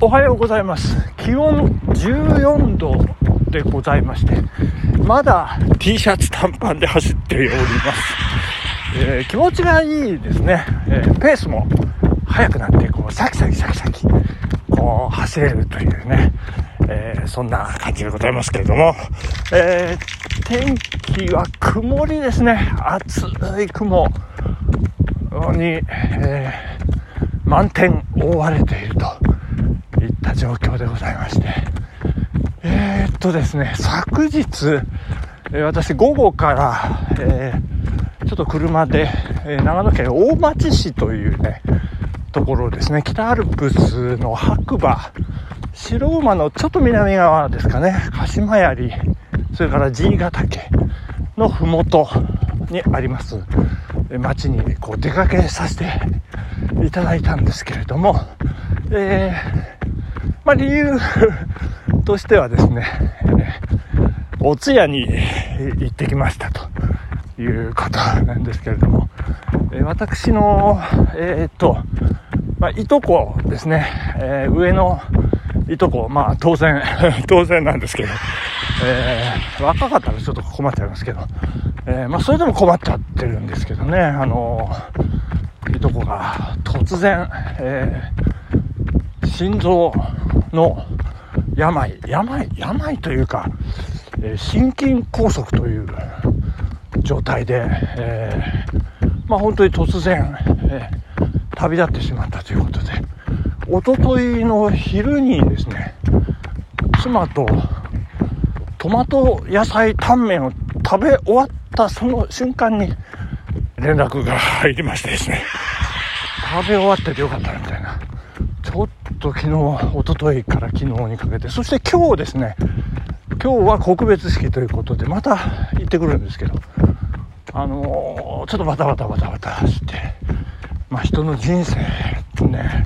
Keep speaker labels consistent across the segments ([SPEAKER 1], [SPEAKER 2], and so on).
[SPEAKER 1] おはようございます。気温14度でございましてまだ T シャツ短パンで走っております、えー、気持ちがいいですね、えー、ペースも速くなってこうシャキシャキシャキシャキこう走れるというね、えー、そんな感じでございますけれども、え天気は曇りですね。暑い雲。常に、え満天覆われているといった状況でございまして、えー、っとですね、昨日、え私午後から、えー、ちょっと車で、え、長野県大町市というね、ところですね、北アルプスの白馬、白馬のちょっと南側ですかね、鹿島槍、それから爺ヶ岳のふもとにあります、町にこう出かけさせていただいたんですけれども、えー、まあ、理由としてはですね、えお通夜に行ってきましたということなんですけれども、え私の、え、っと、まあ、いとこですね、え、上のいとこ、まあ当然、当然なんですけど、えー、若かったらちょっと困っちゃいますけど、えー、まあそれでも困っちゃってるんですけどね、あのいとこが突然、えー、心臓の病、病、病というか、え、心筋梗塞という状態で、え、まあ本当に突然、え、旅立ってしまったということで、おとといの昼にですね、妻とトマト野菜タンメンを食べ終わったその瞬間に連絡が入りましてですね、食べ終わっててよかったなみたいな。ちょっと昨日、おとといから昨日にかけて、そして今日ですね、今日は告別式ということで、また行ってくるんですけど、あのー、ちょっとバタバタバタバタして、まあ人の人生ね、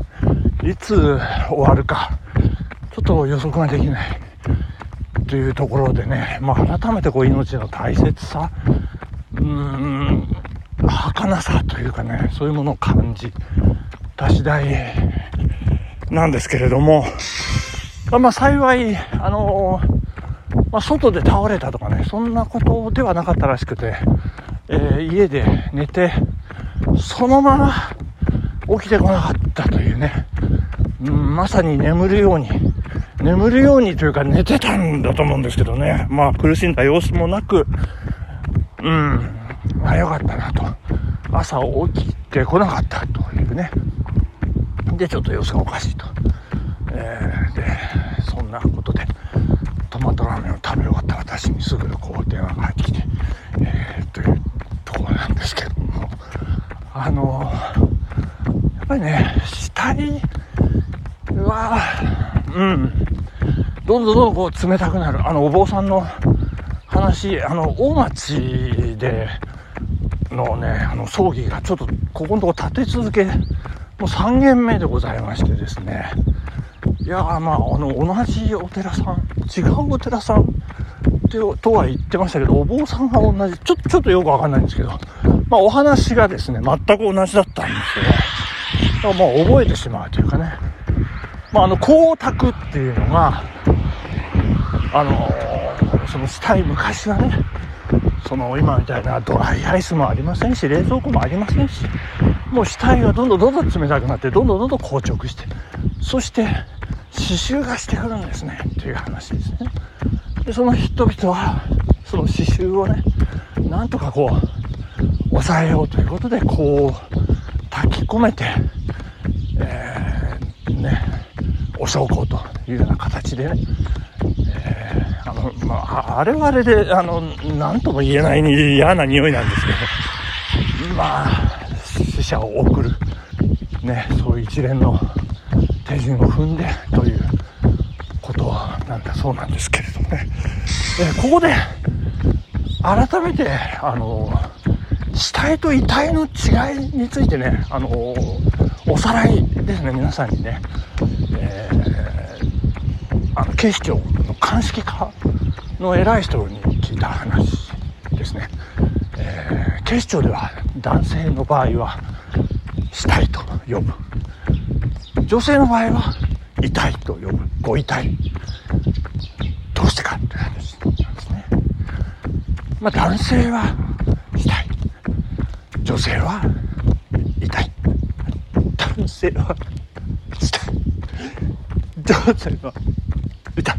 [SPEAKER 1] いつ終わるか、ちょっと予測ができない。というところでね、まあ改めてこう命の大切さ、うーん、儚さというかね、そういうものを感じた次第なんですけれども、まあ幸い、あのまあ、外で倒れたとかね、そんなことではなかったらしくて、えー、家で寝て、そのまま起きてこなかったというね、うん、まさに眠るように、眠るようにというか寝てたんだと思うんですけどね、まあ苦しんだ様子もなく、うん、まあ、よかったなと。朝起きてこなかったというね、で、ちょっと様子がおかしいと。えー、で、そんなことで、トマトラーメンを食べ終わった私にすぐこう電話が入ってきて、えー、というところなんですけども、あのやっぱりね、死体は、うん、どんどんどんこう冷たくなる。あの、お坊さんの話、あの、大町でのね、あの、葬儀がちょっと、ここのとこ立て続けもう3軒目でございましてですね。いやまあ、あの、同じお寺さん、違うお寺さんってとは言ってましたけど、お坊さんが同じ、ちょちょっとよくわかんないんですけど、まあお話がですね、全く同じだったんですよ。もう覚えてしまうというかね。まああの、光沢っていうのが、あのそのしたい昔はね、その今みたいなドライアイスもありませんし、冷蔵庫もありませんし、もう死体がどんどんどんどん冷たくなって、どんどんどんどん硬直して、そして刺繍がしてくるんですね、という話ですね。で、その人々は、その刺繍をね、なんとかこう、抑えようということで、こう、炊き込めて、えー、ね、お証拠というような形でね、えー、あの、まあ、あれはあれで、あの、なんとも言えない嫌な匂いなんですけど、まあ、死者を送る、ね、そういう一連の手順を踏んでということなんだそうなんですけれどもね。えここで、改めて、あの、死体と遺体の違いについてね、あの、おさらいですね、皆さんにね、え、あの、警視庁の鑑識課の偉い人に聞いた話ですね。えー、警視庁では男性の場合は呼ぶ。女性の場合は、痛いと呼ぶ。ご痛い。どうしてかって話なんですね。まあ男性は痛い。女性は痛い。男性は痛い。女性は痛い。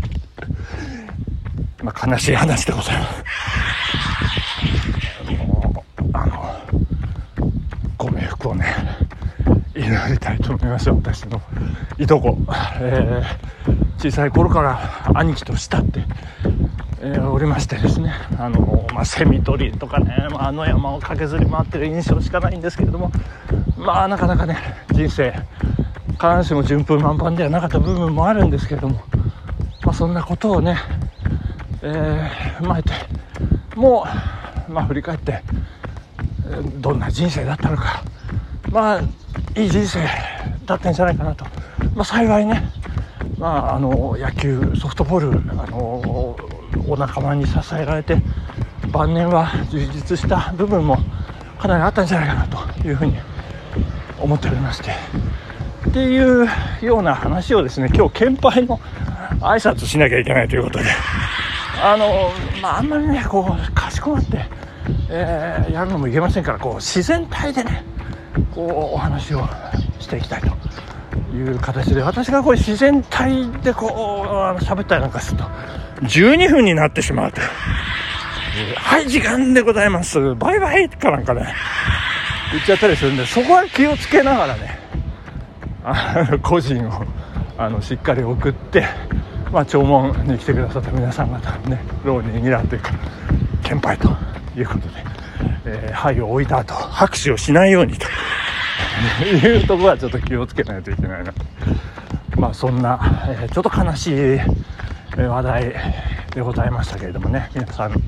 [SPEAKER 1] まあ悲しい話でございます。あの、ご冥福をね、祈りたいと思います私のいとこ、えー、小さい頃から兄貴と慕って、えー、おりましてですねあの、まあ、セミ取りとかね、まあ、あの山を駆けずり回ってる印象しかないんですけれどもまあなかなかね人生必ずしも順風満帆ではなかった部分もあるんですけれども、まあ、そんなことをね、えー、踏まえてもう、まあ、振り返ってどんな人生だったのかまあいい人生だったんじゃないかなと、まあ、幸いね、まあ、あの野球ソフトボールあのお仲間に支えられて晩年は充実した部分もかなりあったんじゃないかなというふうに思っておりましてっていうような話をですね今日献杯の挨拶しなきゃいけないということで。あのまああんまりねこうかしこまって、えー、やるのもいけませんからこう自然体でねこうお話をしていきたいという形で私がこう自然体でこう喋ったりなんかすると12分になってしまうとはい時間でございます。バイバイかなんかね言っちゃったりするんでそこは気をつけながらねあ個人をあのしっかり送って、まあ、弔問に来てくださった皆さん方ね浪人になというか献杯ということで、えー、灰を置いた後拍手をしないようにと。いうところはちょっと気をつけないといけないな。まあそんな、えー、ちょっと悲しい話題でございましたけれどもね皆さん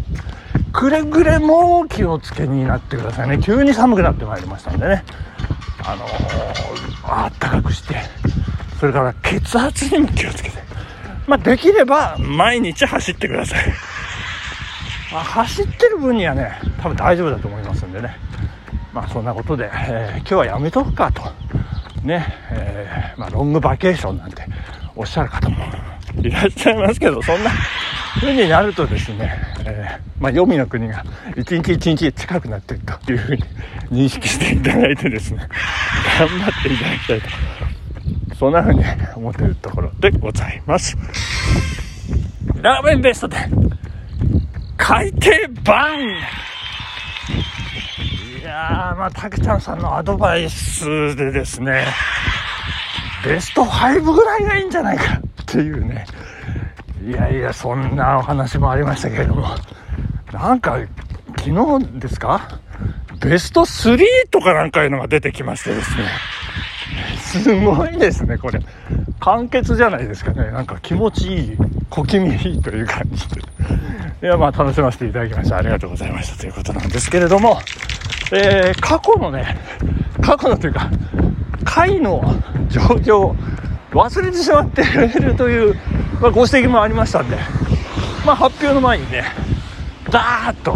[SPEAKER 1] くれぐれも気をつけになってくださいね。急に寒くなってまいりましたんでね。あのー、あったかくしてそれから血圧にも気をつけて。まあできれば毎日走ってください、まあ、走ってる分にはね多分大丈夫だと思いますんでね。まあそんなことで、えー、今日はやめとくかとね。えー、まあ、ロングバケーションなんておっしゃる方もいらっしゃいますけど、そんな風になるとですね、えー、まあ、黄泉の国が一日一日近くなっているというふうに認識していただいてですね、頑張っていただきたいと、そんな風に思っているところでございます。ラーメンベストで、海底版いやー、まあ、たけちゃんさんのアドバイスでですね、ベスト5ぐらいがいいんじゃないかっていうね。いやいや、そんなお話もありましたけれども。なんか、昨日ですか？ベスト3とかなんかいうのが出てきましてですね。すごいですね、これ。簡潔じゃないですかね。なんか気持ちいい、小気味いいという感じで。いや、まあ楽しませていただきました。ありがとうございましたということなんですけれども、えー、過去のね、過去のというか、回の状況忘れてしまっているという、まあ、ご指摘もありましたんで、まあ、発表の前にね、ダーッと、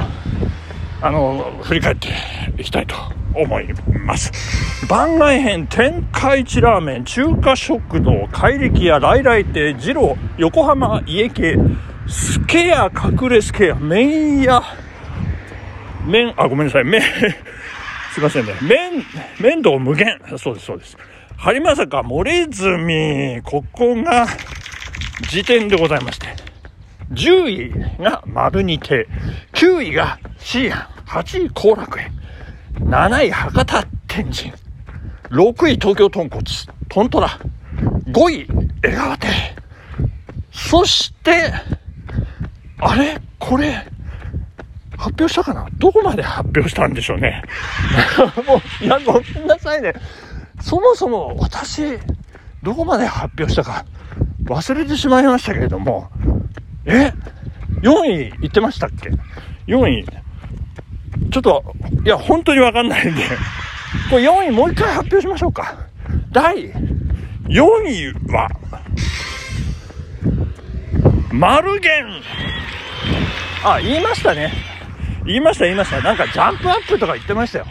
[SPEAKER 1] あの、振り返っていきたいと思います。番外編、天下一ラーメン、中華食堂、怪力屋、来来亭、二郎、横浜家系、スケア、隠れスケア、麺屋、麺、あ、ごめんなさい、麺、すいませんね。麺、麺道無限。そうです、そうです。播磨坂漏れ墨。ここが時点でございまして。10位が丸二亭。9位がシーアン。8位後楽園。7位博多天神。6位東京豚骨。トントラ。5位江川亭。そして、あれ？これ、発表したかな？どこまで発表したんでしょうね。もう、いや、ごめんなさいね。そもそも私、どこまで発表したか忘れてしまいましたけれども、え ?4 位言ってましたっけ ?4 位。ちょっと、いや、本当にわかんないんで、これ4位もう一回発表しましょうか。第4位は、マルゲン。あ、言いましたね。言いました、言いました。なんかジャンプアップとか言ってましたよ。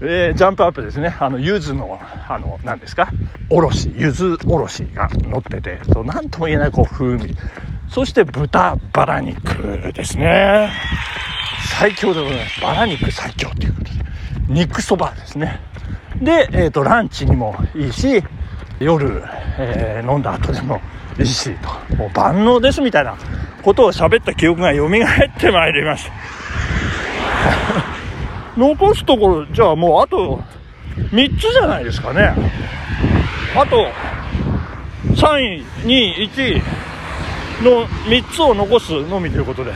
[SPEAKER 1] えー、ジャンプアップですね。あの、柚子の、あの、何ですか？おろし、柚子おろしが乗ってて、そう、なんとも言えない、こう、風味。そして、豚バラ肉ですね。最強でございます。バラ肉最強ということで。肉そばですね。で、えっ、ー、と、ランチにもいいし、夜、えー、飲んだ後でもいいし、と。もう万能ですみたいなことを喋った記憶が蘇ってまいりました。残すところ、じゃあもうあと3つじゃないですかね。あと、3位、2位、1位の3つを残すのみということで。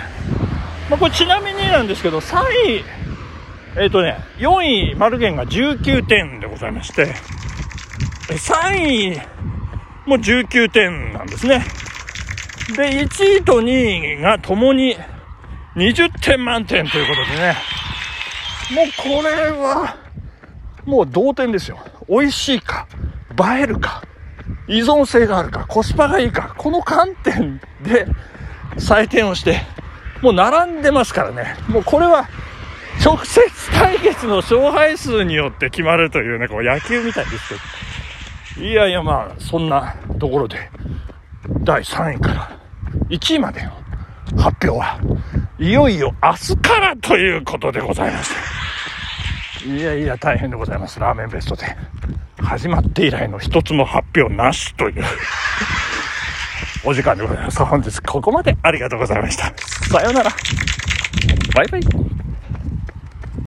[SPEAKER 1] まあ、これちなみになんですけど、3位、えっ、ー、とね、4位、マルゲンが19点でございまして、3位も19点なんですね。で、1位と2位がともに20点満点ということでね。もうこれは、もう同点ですよ。美味しいか、映えるか、依存性があるか、コスパがいいか、この観点で採点をして、もう並んでますからね。もうこれは、直接対決の勝敗数によって決まるというね、こう野球みたいですけど。いやいや、まあ、そんなところで、第3位から1位までの発表は、いよいよ明日からということでございました。いやいや、大変でございます。ラーメンベストで。始まって以来の一つの発表なしというお時間でございます。本日ここまでありがとうございました。さようなら。バイバイ。